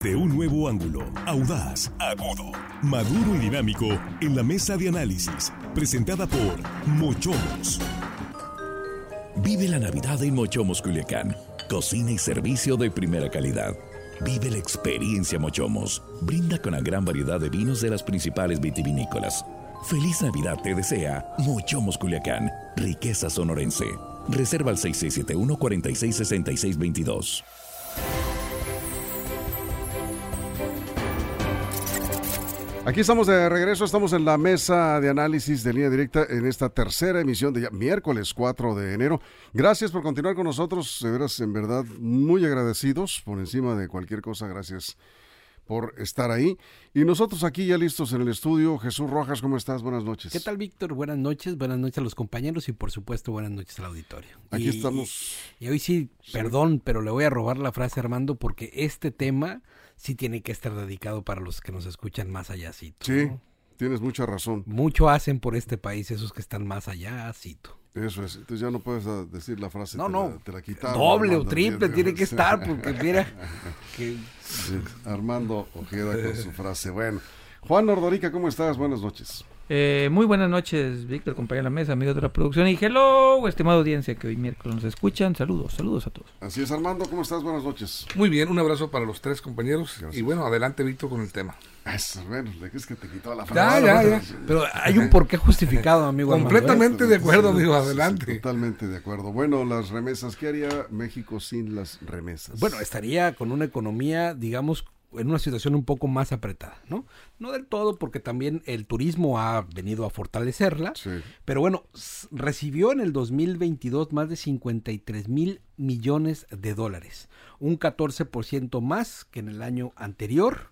De un nuevo ángulo, audaz, agudo, maduro y dinámico en la mesa de análisis, presentada por Mochomos. Vive la Navidad en Mochomos Culiacán. Cocina y servicio de primera calidad. Vive la experiencia Mochomos. Brinda con la gran variedad de vinos de las principales vitivinícolas. Feliz Navidad te desea Mochomos Culiacán. Riqueza sonorense. Reserva al 6671 466622. Aquí estamos de regreso, estamos en la mesa de análisis de línea directa en esta tercera emisión de ya, miércoles 4 de enero. Gracias por continuar con nosotros, de veras, en verdad, muy agradecidos por encima de cualquier cosa, gracias por estar ahí. Y nosotros aquí ya listos en el estudio. Jesús Rojas, ¿cómo estás? Buenas noches. ¿Qué tal, Víctor? Buenas noches, buenas noches a los compañeros y por supuesto buenas noches al auditorio. Aquí y, estamos. Y, y hoy sí, sí, perdón, pero le voy a robar la frase a Armando porque este tema sí tiene que estar dedicado para los que nos escuchan más allá. Sí, ¿no? tienes mucha razón. Mucho hacen por este país esos que están más allá, cito. Eso es, entonces ya no puedes decir la frase. No, te no. La, te la quitaron. Doble o triple tiene que estar, porque mira. Que... Sí, Armando Ojeda con su frase. Bueno, Juan Ordorica, ¿cómo estás? Buenas noches. Eh, muy buenas noches, Víctor, compañero de la mesa, amigos de la producción. Y hello, estimada audiencia que hoy miércoles nos escuchan. Saludos, saludos a todos. Así es, Armando, ¿cómo estás? Buenas noches. Muy bien, un abrazo para los tres compañeros. Gracias. Y bueno, adelante, Víctor, con el tema. Eso, bueno, es que te quitó la Ya, frase. ya, ya. Pero hay un porqué justificado, amigo. Armando, ¿eh? Completamente de acuerdo, amigo, Sí, sí, adelante. Totalmente de acuerdo. Bueno, las remesas, ¿qué haría México sin las remesas? Bueno, estaría con una economía, digamos, en una situación un poco más apretada, ¿no? No del todo, porque también el turismo ha venido a fortalecerla, Sí. pero bueno, recibió en el 2022 más de 53 mil millones de dólares, un 14% más que en el año anterior,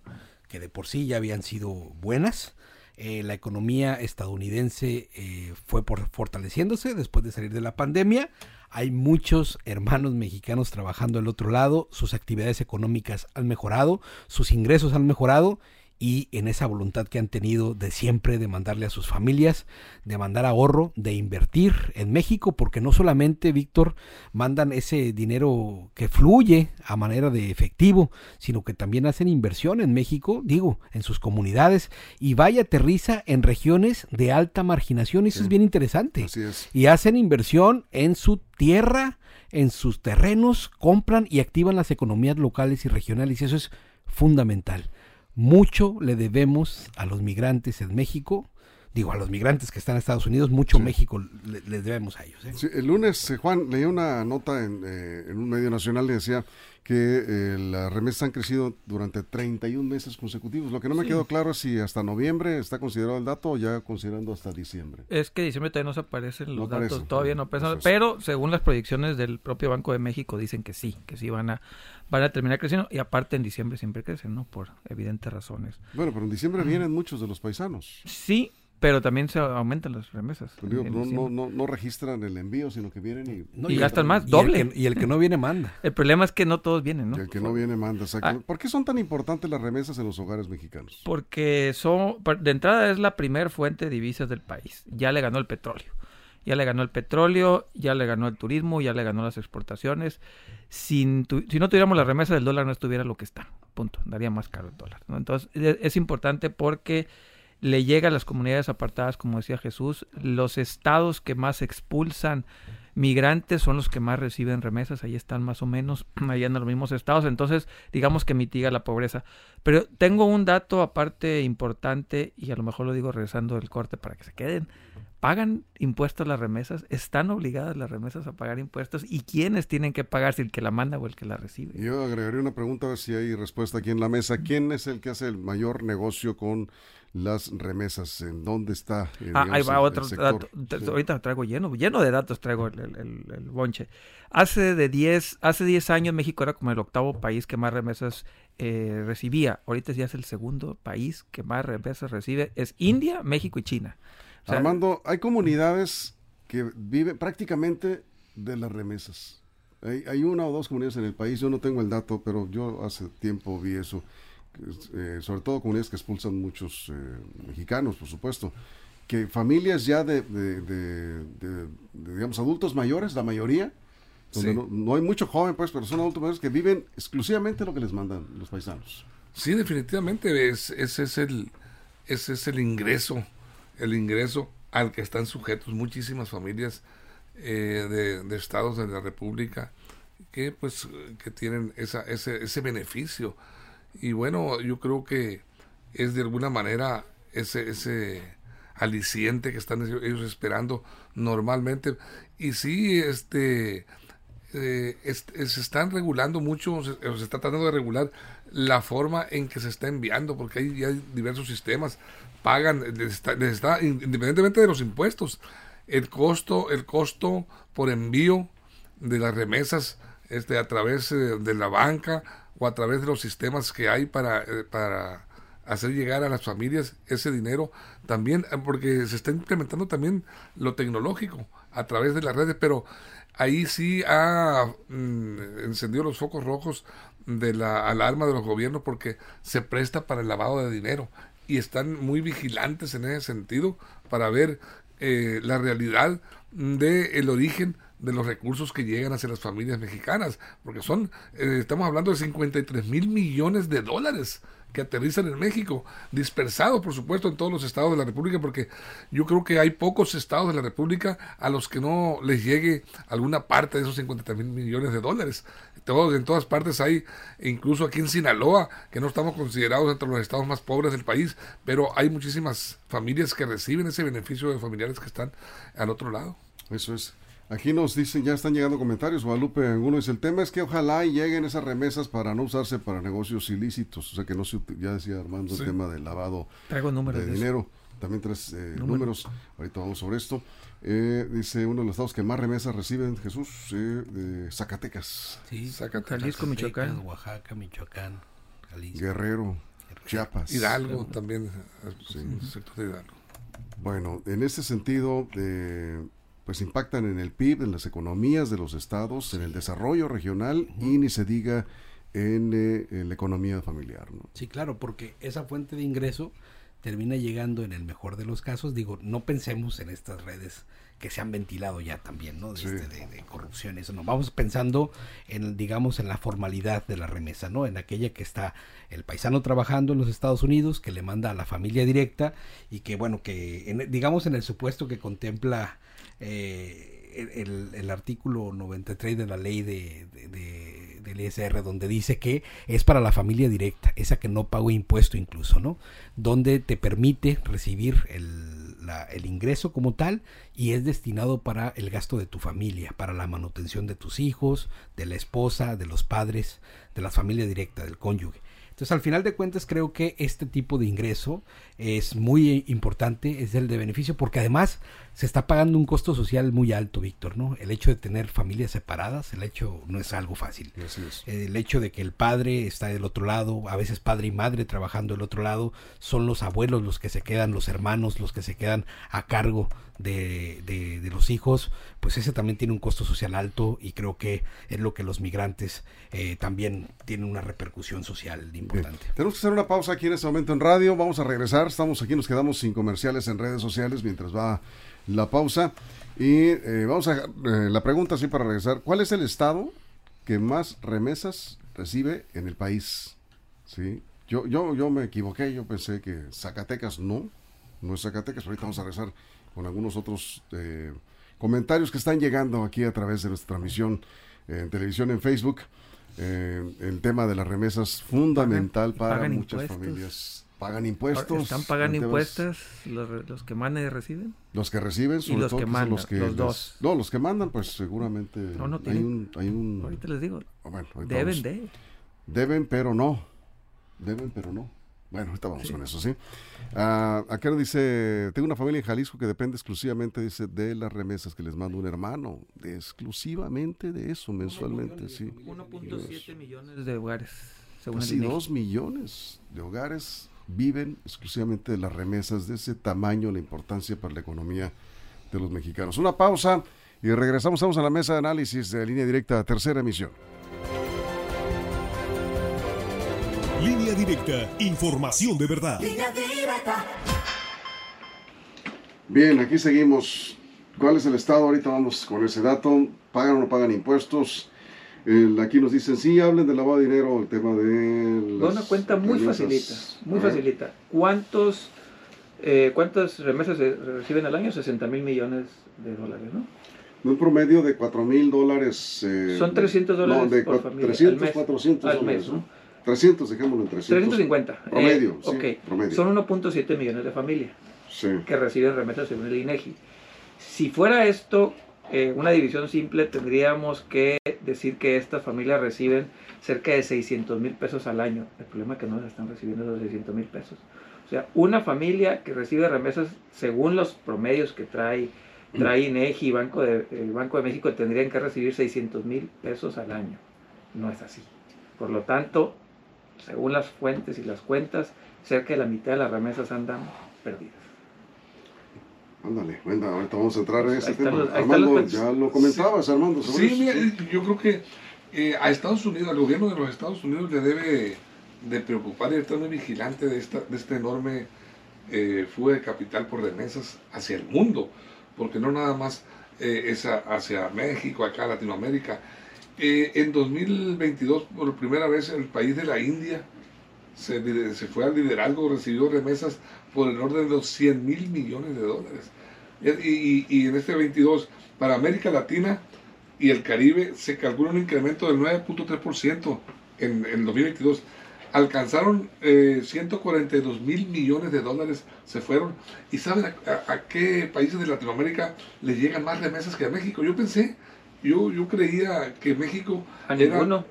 que de por sí ya habían sido buenas. Eh, la economía estadounidense eh, fue por fortaleciéndose después de salir de la pandemia. Hay muchos hermanos mexicanos trabajando al otro lado, sus actividades económicas han mejorado, sus ingresos han mejorado y en esa voluntad que han tenido de siempre de mandarle a sus familias, de mandar ahorro, de invertir en México, porque no solamente, Víctor, mandan ese dinero que fluye a manera de efectivo, sino que también hacen inversión en México, digo, en sus comunidades, y vaya aterriza en regiones de alta marginación, y eso Sí. es bien interesante Así es. y hacen inversión en su tierra, en sus terrenos, compran y activan las economías locales y regionales y eso es fundamental. Mucho le debemos a los migrantes en México, digo a los migrantes que están en Estados Unidos, mucho Sí. México le- les debemos a ellos. ¿eh? Sí, el lunes, eh, Juan, leí una nota en, eh, en un medio nacional que decía que eh, las remesas han crecido durante 31 meses consecutivos. Lo que no me Sí. quedó claro es si hasta noviembre está considerado el dato o ya considerando hasta diciembre. Es que diciembre todavía no se aparecen los No datos, aparecen. todavía no aparecen, es. pero según las proyecciones del propio Banco de México dicen que sí, que sí van a van a terminar creciendo y aparte en diciembre siempre crecen, ¿no? Por evidentes razones. Bueno, pero en diciembre vienen muchos de los paisanos. Sí, pero también se aumentan las remesas. Pues digo, en no, no, no, no registran el envío, sino que vienen y, No, Y el- gastan más, y el doble. que- y el que no viene manda. El problema es que no todos vienen, ¿no? y el que no viene manda. exacto. Ah. ¿Por qué son tan importantes las remesas en los hogares mexicanos? Porque son, de entrada es la primer fuente de divisas del país. Ya le ganó el petróleo. Ya le ganó el petróleo, ya le ganó el turismo, ya le ganó las exportaciones. Sin tu- si no tuviéramos la remesa del dólar no estuviera lo que está. Punto. Daría más caro el dólar. ¿no? Entonces e- es importante porque le llega a las comunidades apartadas, como decía Jesús, los estados que más expulsan migrantes son los que más reciben remesas, ahí están más o menos, ahí andan los mismos estados, entonces digamos que mitiga la pobreza. Pero tengo un dato aparte importante y a lo mejor lo digo regresando del corte para que se queden. ¿Pagan impuestos las remesas? ¿Están obligadas las remesas a pagar impuestos? ¿Y quiénes tienen que pagar si el que la manda o el que la recibe? Yo agregaría una pregunta a ver si hay respuesta aquí en la mesa. ¿Quién es el que hace el mayor negocio con las remesas? ¿En dónde está? eh, Ah, ahí va el- otro dato. Sí. Ahorita traigo lleno, lleno de datos traigo el, el- el- el bonche. Hace de 10, hace 10 años México era como el octavo país que más remesas eh, recibía. Ahorita ya es el segundo país que más remesas recibe. Es India, México y China. O sea, Armando, hay comunidades que viven prácticamente de las remesas. Hay, hay una o dos comunidades en el país, yo no tengo el dato, pero yo hace tiempo vi eso. eh, sobre todo comunidades que expulsan muchos eh, mexicanos, por supuesto. Que familias ya de, de- de- de- de, digamos, adultos mayores, la mayoría, donde Sí. no, no hay mucho joven, pues, pero son adultos mayores que viven exclusivamente lo que les mandan los paisanos. Sí, definitivamente es, ese es el ese es el ingreso, el ingreso al que están sujetos muchísimas familias eh, de, de, estados de la República que pues que tienen esa, ese, ese beneficio. Y bueno yo creo que es de alguna manera ese ese aliciente que están ellos esperando normalmente. Y sí este eh, se están regulando mucho, se, se, está tratando de regular la forma en que se está enviando, porque hay, hay diversos sistemas, pagan, les está, les está, independientemente de los impuestos, el costo, el costo por envío de las remesas este, a través eh, de la banca o a través de los sistemas que hay para, eh, para hacer llegar a las familias ese dinero también, porque se está implementando también lo tecnológico a través de las redes, pero ahí sí ha mm, encendido los focos rojos de la alarma de los gobiernos porque se presta para el lavado de dinero y están muy vigilantes en ese sentido para ver eh, la realidad del el origen de los recursos que llegan hacia las familias mexicanas, porque son, eh, estamos hablando de 53 mil millones de dólares que aterrizan en México, dispersados por supuesto en todos los estados de la República, porque yo creo que hay pocos estados de la República a los que no les llegue alguna parte de esos 50 mil millones de dólares. Todos, en todas partes hay, incluso aquí en Sinaloa, que no estamos considerados entre los estados más pobres del país, pero hay muchísimas familias que reciben ese beneficio de familiares que están al otro lado. Eso es. Aquí nos dicen, ya están llegando comentarios, Guadalupe, alguno dice, el tema es que ojalá lleguen esas remesas para no usarse para negocios ilícitos, o sea que no se, ya decía Armando sí. el tema del lavado Traigo números de, de dinero, también tres eh, Número. números, ahorita vamos sobre esto. Eh, dice uno de los estados que más remesas reciben, Jesús, eh, de Zacatecas. Sí, Zacatecas, Jalisco, Michoacán. Oaxaca, Michoacán, Jalisco. Guerrero, Chiapas. Hidalgo también, sí. el sector de Hidalgo. Bueno, en este sentido, eh, pues impactan en el PIB, en las economías de los estados, en el desarrollo regional uh -huh. y ni se diga en, eh, en, la economía familiar. ¿no? Sí, claro, porque esa fuente de ingreso termina llegando en el mejor de los casos, digo, no pensemos en estas redes que se han ventilado ya también, ¿no? De, Sí. este, de, de corrupción, eso no. Vamos pensando en, digamos, en la formalidad de la remesa, ¿no? En aquella que está el paisano trabajando en los Estados Unidos, que le manda a la familia directa y que, bueno, que, en- digamos, en el supuesto que contempla eh, el, el artículo 93 de la ley de, de- de- del ISR, donde dice que es para la familia directa, esa que no pagó impuesto incluso, ¿no? Donde te permite recibir el, la- el ingreso como tal y es destinado para el gasto de tu familia, para la manutención de tus hijos, de la esposa, de los padres, de la familia directa, del cónyuge. Entonces, al final de cuentas, creo que este tipo de ingreso es muy importante, es el de beneficio, porque además se está pagando un costo social muy alto, Víctor, ¿no? El hecho de tener familias separadas, el hecho no es algo fácil. Así es. El hecho de que el padre está del otro lado, a veces padre y madre trabajando del otro lado, son los abuelos los que se quedan, los hermanos los que se quedan a cargo de, de- de los hijos, pues ese también tiene un costo social alto y creo que es lo que los migrantes eh, también tienen una repercusión social Bien. importante. Tenemos que hacer una pausa aquí en este momento en radio. Vamos a regresar. Estamos aquí, nos quedamos sin comerciales en redes sociales mientras va la pausa. Y eh, vamos a. eh, la pregunta, sí, para regresar: ¿Cuál es el estado que más remesas recibe en el país? Sí. Yo, yo, yo me equivoqué. Yo pensé que Zacatecas no. No es Zacatecas. Ahorita vamos a regresar con algunos otros eh, comentarios que están llegando aquí a través de nuestra transmisión en televisión, en Facebook. Eh, el tema de las remesas fundamental para muchas impuestos. familias. Pagan impuestos. ¿Están pagando impuestos los, los que mandan y reciben? Los que reciben, sobre los todo, que son mandan, los que los les- dos. No, los que mandan, pues seguramente No, no hay tienen. un, hay un Ahorita les digo, bueno, ahorita deben vamos. de. Deben, pero no. Deben, pero no. Bueno, ahorita vamos con eso, ¿sí? Ah, acá dice, tengo una familia en Jalisco que depende exclusivamente, dice, de las remesas que les manda un hermano. De exclusivamente de eso, mensualmente, sí. 1.7 millones de hogares, según Casi el INEGI. dos millones de hogares viven exclusivamente de las remesas, de ese tamaño, la importancia para la economía de los mexicanos. Una pausa y regresamos, estamos a la mesa de análisis de línea directa, tercera emisión. Línea directa, información de verdad. Bien, aquí seguimos. ¿Cuál es el estado? Ahorita vamos con ese dato. ¿Pagan o no pagan impuestos? El- aquí nos dicen, sí, hablen de lavado de dinero, el tema de... Las una cuenta muy remesas. facilita, muy facilita. ¿Cuántos, eh, ¿Cuántas remesas se reciben al año? 60 mil millones de dólares, ¿no? Un promedio de 4 mil dólares. eh, Son 300 dólares No, de por cua- familia, 300, al mes. 400 Al mes, ¿no? ¿no? 300, dejémoslo en 300. 350. Promedio, Eh, sí, ok. promedio. Son 1.7 millones de familias Sí. que reciben remesas según el INEGI. Si fuera esto eh, una división simple, tendríamos que decir que estas familias reciben cerca de 600 mil pesos al año. El problema es que no están recibiendo esos 600 mil pesos. O sea, una familia que recibe remesas según los promedios que trae, trae INEGI y Banco el Banco de México tendrían que recibir 600 mil pesos al año. No es así. Por lo tanto, según las fuentes y las cuentas, cerca de la mitad de las remesas andan perdidas. Ándale, bueno, ahorita vamos a entrar en ese tema. los- Armando, los- ya lo comentabas, Armando. sobre Sí, mira, sí. yo creo que eh, a Estados Unidos, al gobierno de los Estados Unidos le debe de preocupar y estar muy vigilante de esta, de esta enorme eh, fuga de capital por remesas hacia el mundo, porque no nada más eh, es a- hacia México, acá Latinoamérica. Eh, en 2022, por primera vez, el país de la India se, fue al liderazgo, recibió remesas por el orden de los 100 mil millones de dólares. Y, y- y en este 22, para América Latina y el Caribe, se calcula un incremento del 9.3% en, en 2022. Alcanzaron eh, 142 mil millones de dólares, se fueron. ¿Y saben a, a- a qué países de Latinoamérica le llegan más remesas que a México? Yo pensé, yo, yo creía que México... A era- ninguno.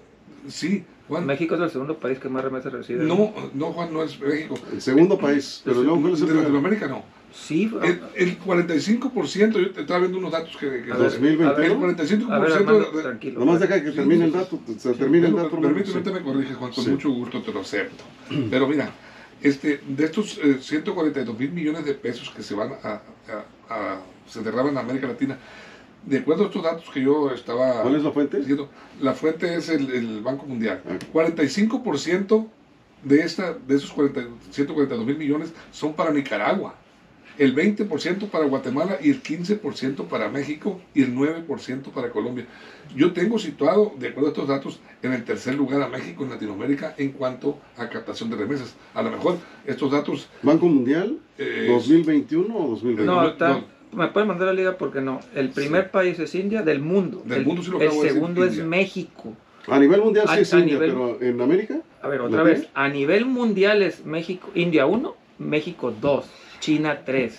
Sí, Juan. México es el segundo país que más remesas recibe. No, no, Juan, no es México. El segundo país, pero luego ¿cuál es el de primero? Latinoamérica no. Sí, El, el 45%, yo te estaba viendo unos datos que... que A ver, 2021. a ver, el 45% a ver, Armando, de- tranquilo. Nomás deja que termine sí, el dato, se termine el dato. Permíteme, sí. me corriges, Juan, con Sí. mucho gusto te lo acepto. Pero mira, este, de estos eh, 142 mil millones de pesos que se van a, a- a- se derraman en América Latina, de acuerdo a estos datos que yo estaba ¿Cuál es la fuente? diciendo, la fuente es el, el Banco Mundial. Ah. 45% de, esta, de esos 40 142 mil millones son para Nicaragua, el 20% para Guatemala y el 15% para México y el 9% para Colombia. Yo tengo situado, de acuerdo a estos datos, en el tercer lugar a México en Latinoamérica en cuanto a captación de remesas. A lo mejor estos datos... ¿Banco Mundial? eh, ¿2021 o 2020? No, No, está- no. Me pueden mandar a la liga porque no. El primer país es India del mundo. Del el, mundo sí lo el decir, segundo es India. México. A nivel mundial sí A- es a India, nivel- pero ¿en América? A ver, otra vez. A nivel mundial es México, India 1, México 2, China 3.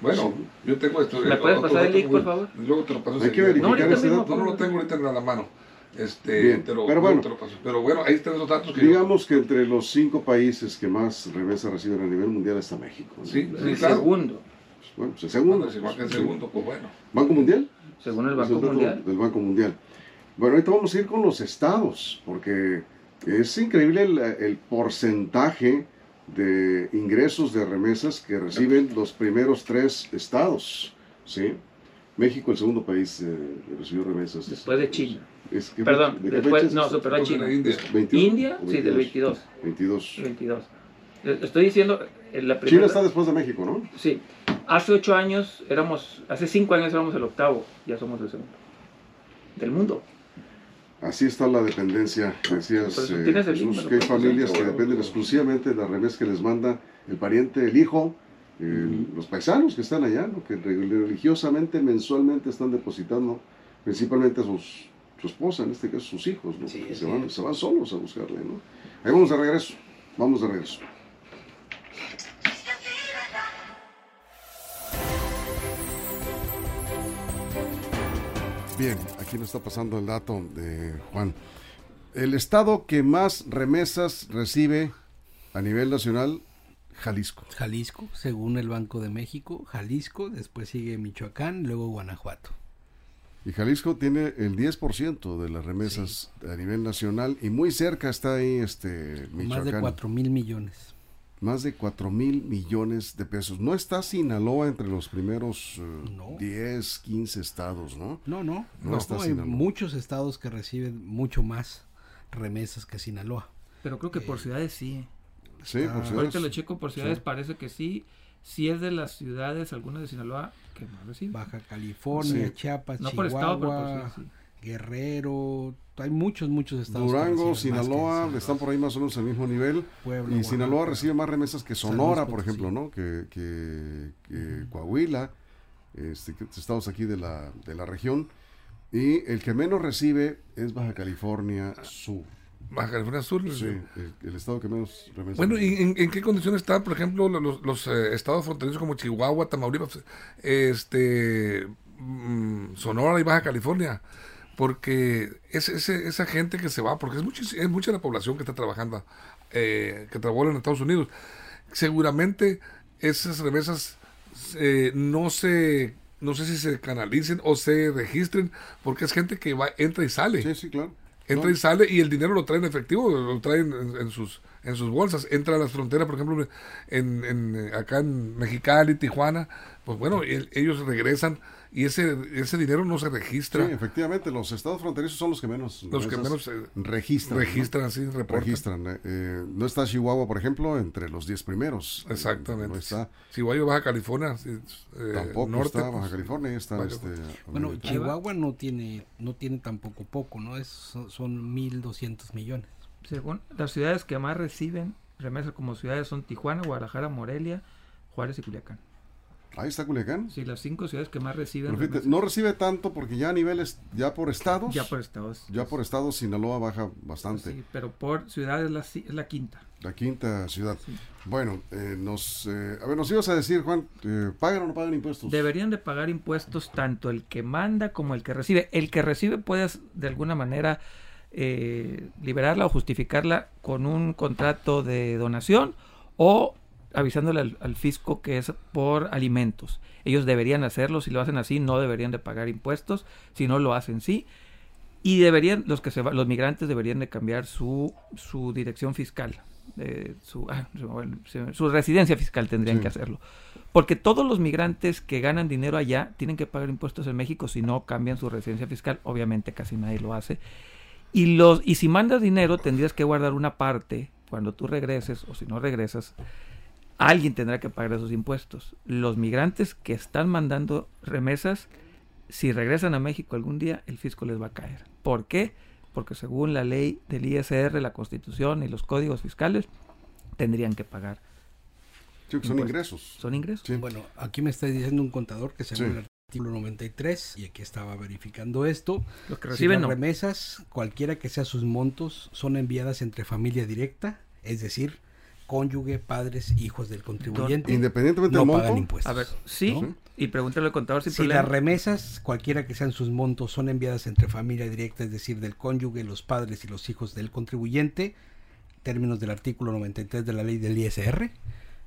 Bueno, yo tengo esto. ¿Me puedes otro pasar el link, por favor? Luego te lo paso. Hay que verificar ahorita ese dato. No, no lo tengo ahorita en la mano. Este, Bien, te lo, pero luego bueno. te lo paso. Pero bueno, ahí están los datos que yo- Digamos que entre los cinco países que más remesas reciben a nivel mundial está México. ¿no? Sí, El claro. segundo, Bueno, pues el segundo. Bueno, si marca el segundo, pues bueno. ¿Banco Mundial? según el Es Banco Mundial. Del Banco Mundial. Bueno, ahorita vamos a ir con los estados, porque es increíble el, el porcentaje de ingresos de remesas que reciben los primeros tres estados. ¿sí? México, el segundo país eh, que recibió remesas. Después de China. Es que- Perdón, ¿de qué después, fecha no, superó a China. la India. ¿21 India, o sí, del 22. 22. 22. Eh, Estoy diciendo, eh, la China primera... está después de México, ¿no? Sí, hace ocho años éramos, hace cinco años éramos el octavo, ya somos el segundo. Del mundo. Así está la dependencia, decías eh, tienes el Jesús, que hay familias que dependen exclusivamente de las remesas que les manda el pariente, el hijo, los paisanos que están allá, ¿no? que religiosamente, mensualmente están depositando, principalmente a sus, su esposa, en este caso sus hijos, ¿no? Sí, Que se, van, se van solos a buscarle. ¿no? Ahí vamos de regreso, vamos de regreso. Bien, aquí nos está pasando el dato de Juan. El estado que más remesas recibe a nivel nacional, Jalisco. Jalisco, según el Banco de México, Jalisco, después sigue Michoacán, luego Guanajuato. Y Jalisco tiene el 10% de las remesas a nivel nacional y muy cerca está ahí este Michoacán. Más de 4 mil millones. Más de 4 mil millones de pesos. No está Sinaloa entre los primeros eh, No. 10, 15 estados, ¿no? No, no, No no, está hay Sinaloa. muchos estados que reciben mucho más remesas que Sinaloa. Pero creo que por ciudades sí. Sí, Ah, por ciudades. Ahorita lo checo por ciudades, Sí. parece que sí. Sí es de las ciudades, algunas de Sinaloa, que más reciben. Baja California, Sí. Chiapas, No por estado, pero por Chihuahua, ciudad, sí. Guerrero, hay muchos, muchos estados. Durango, Sinaloa, están por ahí más o menos al mismo nivel. y Sinaloa recibe más remesas que Sonora, por ejemplo, ¿no? Que, que, Coahuila, este, estados aquí de la, de la región. Y el que menos recibe es Baja California Sur. Baja California Sur. Sí, el, estado que menos remesas. Bueno, ¿y en, qué condiciones están, por ejemplo, los, los eh, estados fronterizos como Chihuahua, Tamaulipas, este, mm, Sonora y Baja California? Porque es, esa gente que se va, porque es, mucho, es mucha la población que está trabajando, eh, que trabaja en Estados Unidos, seguramente esas remesas eh, no se, no sé si se canalicen o se registren, porque es gente que va, entra y sale. Sí, sí, claro. Entra y sale y el dinero lo traen en efectivo, lo traen en, sus en sus bolsas, entra a las fronteras, por ejemplo, en, en acá en Mexicali, Tijuana, pues bueno, ellos regresan y ese, ese dinero no se registra. Sí, efectivamente, los estados fronterizos son los que menos, los que menos eh, registran. Registran, sí, Registran. Eh, eh, no está Chihuahua, por ejemplo, entre los 10 primeros. Exactamente. no está. Chihuahua, Baja California. tampoco norte, está Baja California. Está este, bueno, Chihuahua no tiene, no tiene tampoco poco, ¿no? Es, son 1.200 millones. Según las ciudades que más reciben remesas como ciudades son Tijuana, Guadalajara, Morelia, Juárez y Culiacán. Ahí está Culiacán. Sí, las cinco ciudades que más reciben. no recibe tanto porque ya a niveles, ya por estados. Ya por estados. Ya por estados, Sinaloa baja bastante. Sí, pero por ciudad es la, es la quinta. La quinta ciudad. Bueno, eh, nos, eh, a ver, nos ibas a decir, Juan, eh, ¿pagan o no pagan impuestos? Deberían de pagar impuestos tanto el que manda como el que recibe. El que recibe puedes de alguna manera liberarla o justificarla con un contrato de donación o avisándole al, fisco que es por alimentos. Ellos deberían hacerlo, si lo hacen así no deberían de pagar impuestos, si no lo hacen sí. Y deberían, los que se los migrantes deberían de cambiar su, su dirección fiscal, su, ah, su residencia fiscal tendrían que hacerlo. Porque todos los migrantes que ganan dinero allá tienen que pagar impuestos en México si no cambian su residencia fiscal. Obviamente casi nadie lo hace. Y, los, y si mandas dinero tendrías que guardar una parte cuando tú regreses o si no regresas alguien tendrá que pagar esos impuestos. Los migrantes que están mandando remesas, si regresan a México algún día, el fisco les va a caer. ¿Por qué? Porque según la ley del ISR, la constitución y los códigos fiscales, tendrían que pagar. son ingresos. Son ingresos. Bueno, aquí me está diciendo un contador que según artículo 93, y aquí estaba verificando esto, los que reciben remesas, cualquiera que sea sus montos, son enviadas entre familia directa, es decir, cónyuge, padres, hijos del contribuyente. Independientemente no del pagan impuestos. A ver, sí, y pregúntale al contador si las remesas, cualquiera que sean sus montos, son enviadas entre familia directa, es decir, del cónyuge, los padres y los hijos del contribuyente, términos del artículo 93 de la ley del ISR,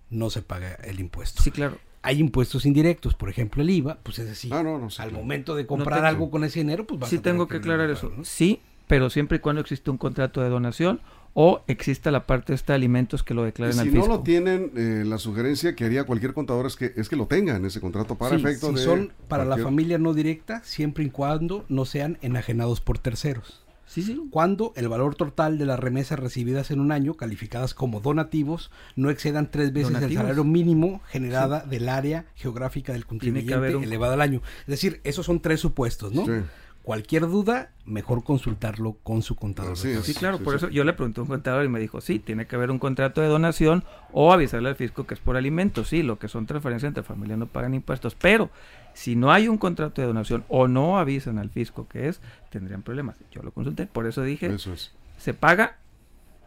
no se paga el impuesto. Sí, claro. Hay impuestos indirectos, por ejemplo el IVA, pues es decir, no, al momento de comprar algo con ese dinero, pues Sí, tengo que aclarar eso. Sí, pero siempre y cuando existe un contrato de donación o exista la parte de alimentos que lo declaren al fisco. Si no lo tienen, eh, la sugerencia que haría cualquier contador es que es que lo tengan ese contrato para efecto si son para la familia no directa, siempre y cuando no sean enajenados por terceros. Sí, sí. Cuando el valor total de las remesas recibidas en un año, calificadas como donativos, no excedan tres veces el salario mínimo generada del área geográfica del contribuyente elevado al año. Es decir, esos son tres supuestos, ¿no? Cualquier duda, mejor consultarlo con su contador. Sí, claro, por eso yo le pregunté a un contador y me dijo, sí, tiene que haber un contrato de donación o avisarle al fisco que es por alimentos, sí, lo que son transferencias entre familias no pagan impuestos, pero si no hay un contrato de donación o no avisan al fisco que es, tendrían problemas. Yo lo consulté, por eso dije, se paga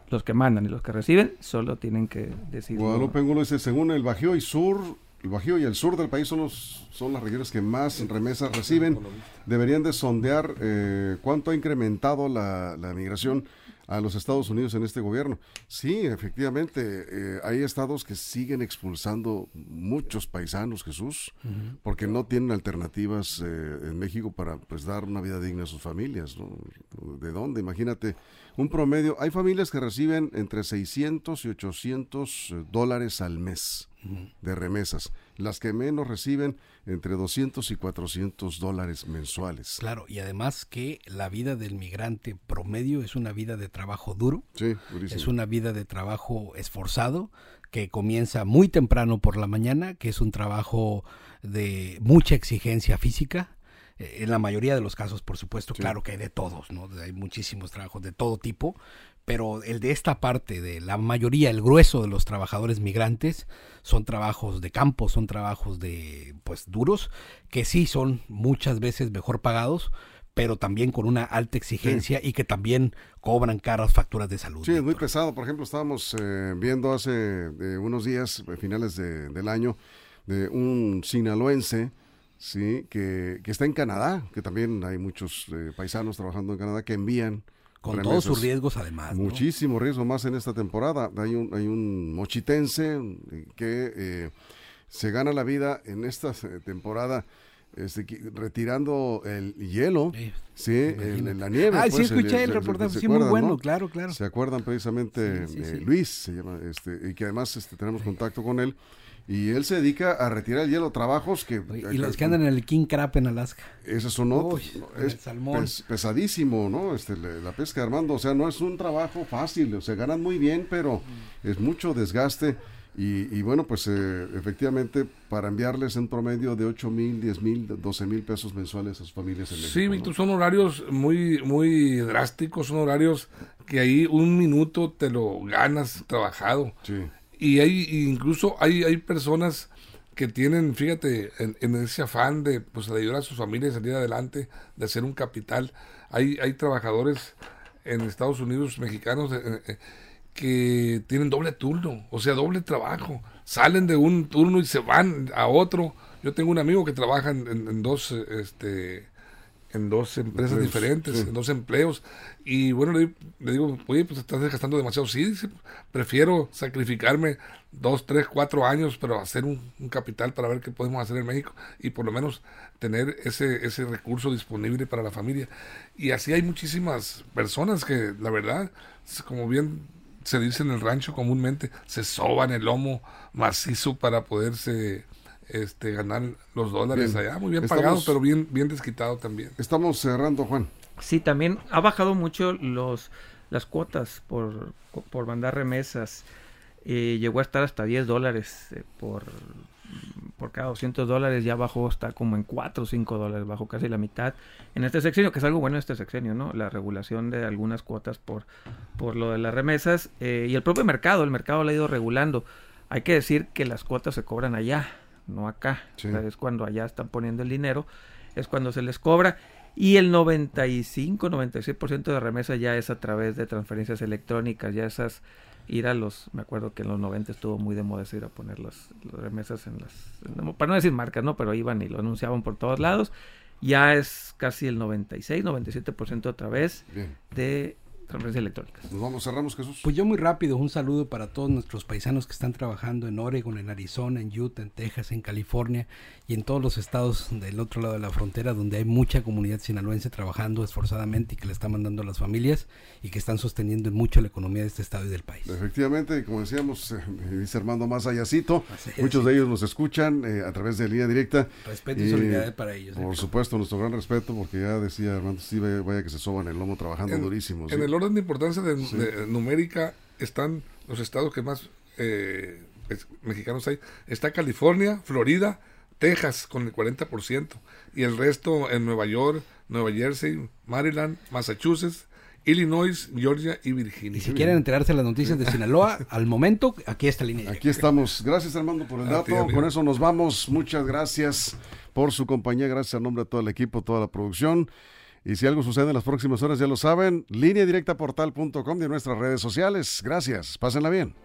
los que mandan y los que reciben solo tienen que decidir. Guadalupe Angulo dice, según el Bajío y Sur, el Bajío y el sur del país son, los, son las regiones que más remesas reciben. Deberían de sondear eh, cuánto ha incrementado la, migración a los Estados Unidos en este gobierno. Sí, efectivamente, eh, hay estados que siguen expulsando muchos paisanos, Jesús, porque no tienen alternativas eh, en México para pues dar una vida digna a sus familias. ¿De dónde? Imagínate, un promedio, hay familias que reciben entre 600 y 800 dólares al mes de remesas. Las que menos reciben entre 200 y 400 dólares mensuales. Claro, y además que la vida del migrante promedio es una vida de trabajo duro. Sí, es una vida de trabajo esforzado que comienza muy temprano por la mañana, que es un trabajo de mucha exigencia física, Eh, en la mayoría de los casos, por supuesto, claro que hay de todos, ¿no? Hay muchísimos trabajos de todo tipo, pero el de esta parte, de la mayoría, el grueso de los trabajadores migrantes, son trabajos de campo, son trabajos de, pues, duros, que sí son muchas veces mejor pagados, pero también con una alta exigencia y que también cobran caras facturas de salud. Sí, es muy pesado. Por ejemplo, estábamos eh, viendo hace eh, unos días, finales del año, de un sinaloense, sí, que, que, está en Canadá, que también hay muchos eh, paisanos trabajando en Canadá que envían con todos sus riesgos además. Muchísimo riesgo más en esta temporada. Hay un, hay un mochitense que se gana la vida en esta temporada este, retirando el hielo, sí, en, la nieve. Ah, sí pues, escuché el, reportaje, sí, muy bueno, claro, claro. Se acuerdan precisamente de Luis, se llama, este, y que además este, tenemos contacto con él. Y él se dedica a retirar el hielo, trabajos que... Y los que andan en el King Crab en Alaska. Esos son otros. es salmón. pesadísimo, ¿no? Este, la pesca, Armando. O sea, no es un trabajo fácil. O sea, ganan muy bien, pero mm. es mucho desgaste. Y, bueno, pues eh, efectivamente, para enviarles en promedio de 8 mil, 10 mil, 12 mil pesos mensuales a sus familias en México. Sí, Víctor, son horarios muy, muy drásticos, son horarios que ahí un minuto te lo ganas trabajado. Sí. Y hay incluso hay, hay personas que tienen, fíjate, en, ese afán de pues ayudar a sus familias a salir adelante, de hacer un capital. Hay, hay trabajadores en Estados Unidos mexicanos eh, eh, que tienen doble turno, o sea, doble trabajo. Salen de un turno y se van a otro. Yo tengo un amigo que trabaja en, dos este en dos empresas diferentes, en dos empleos. Y bueno, le, digo, oye, pues estás gastando demasiado. Sí, prefiero sacrificarme dos, tres, cuatro años, pero hacer un, capital para ver qué podemos hacer en México y por lo menos tener ese, ese recurso disponible para la familia. Y así hay muchísimas personas que, la verdad, como bien se dice en el rancho comúnmente, se soban el lomo macizo para poderse este, ganar los dólares allá. Muy bien pagado, pero bien, bien desquitado también. Estamos cerrando, Juan. Sí, también ha bajado mucho los las cuotas por, por mandar remesas. Eh, llegó a estar hasta 10 dólares eh, por, por cada 200 dólares ya bajó hasta como en 4 o 5 dólares, bajó casi la mitad en este sexenio, que es algo bueno en este sexenio, ¿no? La regulación de algunas cuotas por, por lo de las remesas eh, y el propio mercado, el mercado lo ha ido regulando. Hay que decir que las cuotas se cobran allá, no acá. es cuando allá están poniendo el dinero, es cuando se les cobra. Y el 95, 96% de remesas ya es a través de transferencias electrónicas, ya esas ir a los, me acuerdo que en los 90 estuvo muy de moda ir a poner las, remesas en las, para no decir marcas, ¿no? Pero iban y lo anunciaban por todos lados. Ya es casi el 96, 97% otra vez de transferencias electrónicas. Nos vamos, cerramos Jesús. Pues yo muy rápido, un saludo para todos nuestros paisanos que están trabajando en Oregon, en Arizona, en Utah, en Texas, en California y en todos los estados del otro lado de la frontera donde hay mucha comunidad sinaloense trabajando esforzadamente y que le está mandando a las familias y que están sosteniendo mucho la economía de este estado y del país. Efectivamente, como decíamos, eh, dice Armando más allácito, muchos de ellos nos escuchan eh, a través de línea directa. Respeto y, solidaridad para ellos. Por supuesto, nuestro gran respeto porque ya decía Armando, sí, vaya, que se soban el lomo trabajando durísimo. En el orden de importancia de, numérica están los estados que más eh, mexicanos hay. Está California, Florida, Texas con el 40% y el resto en Nueva York, Nueva Jersey, Maryland, Massachusetts, Illinois, Georgia y Virginia. Y si quieren enterarse de las noticias de Sinaloa, al momento, aquí está línea. Aquí estamos. Gracias Armando por el dato. Con eso nos vamos. Muchas gracias por su compañía. Gracias a nombre de todo el equipo, toda la producción. Y si algo sucede en las próximas horas, ya lo saben, línea directa portal.com de nuestras redes sociales. Gracias, pásenla bien.